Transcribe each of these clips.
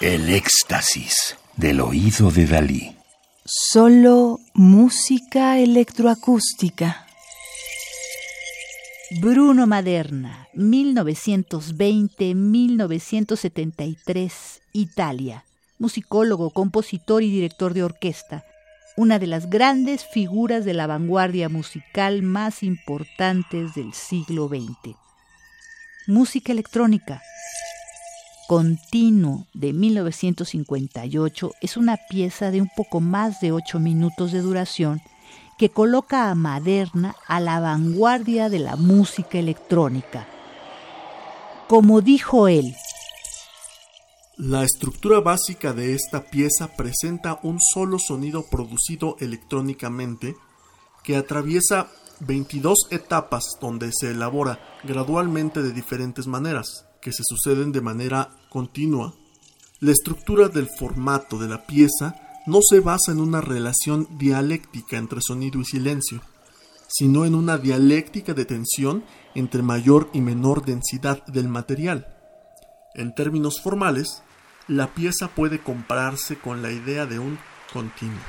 El éxtasis del oído de Dalí. Solo música electroacústica. Bruno Maderna, 1920-1973, Italia. Musicólogo, compositor y director de orquesta. Una de las grandes figuras de la vanguardia musical más importantes del siglo XX. Música electrónica. Continuo de 1958 es una pieza de un poco más de ocho minutos de duración que coloca a Maderna a la vanguardia de la música electrónica. Como dijo él, la estructura básica de esta pieza presenta un solo sonido producido electrónicamente que atraviesa 22 etapas donde se elabora gradualmente de diferentes maneras, que se suceden de manera continua. La estructura del formato de la pieza no se basa en una relación dialéctica entre sonido y silencio, sino en una dialéctica de tensión entre mayor y menor densidad del material. En términos formales, la pieza puede compararse con la idea de un continuo.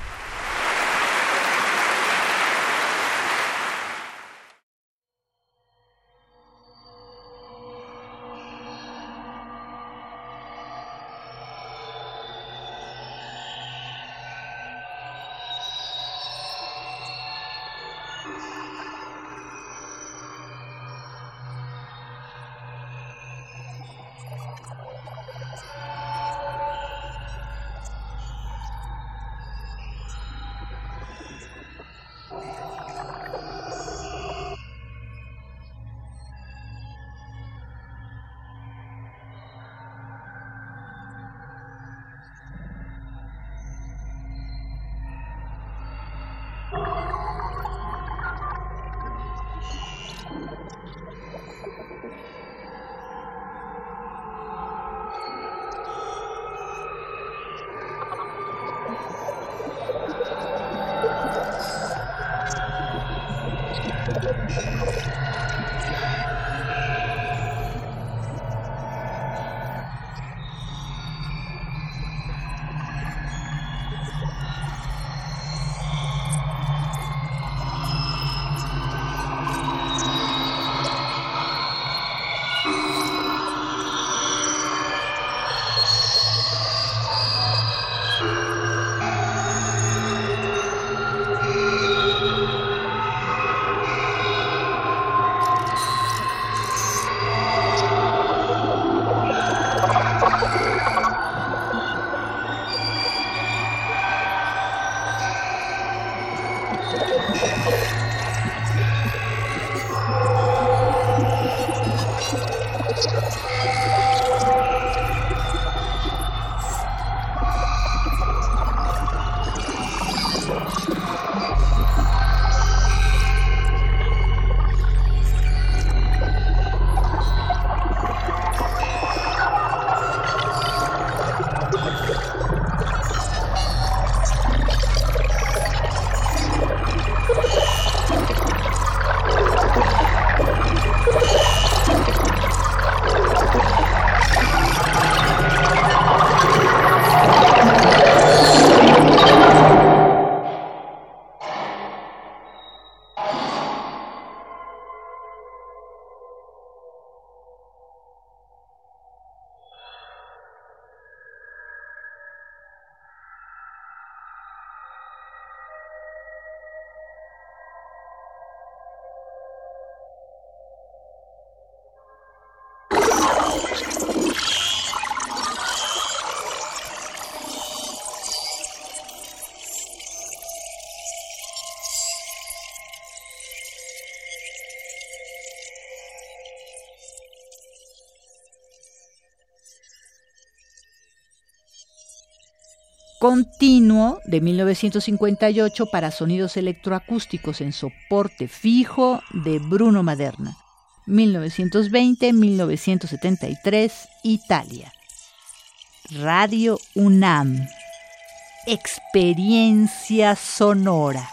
you Continuo de 1958 para sonidos electroacústicos en soporte fijo de Bruno Maderna. 1920-1973, Italia. Radio UNAM. Experiencia sonora.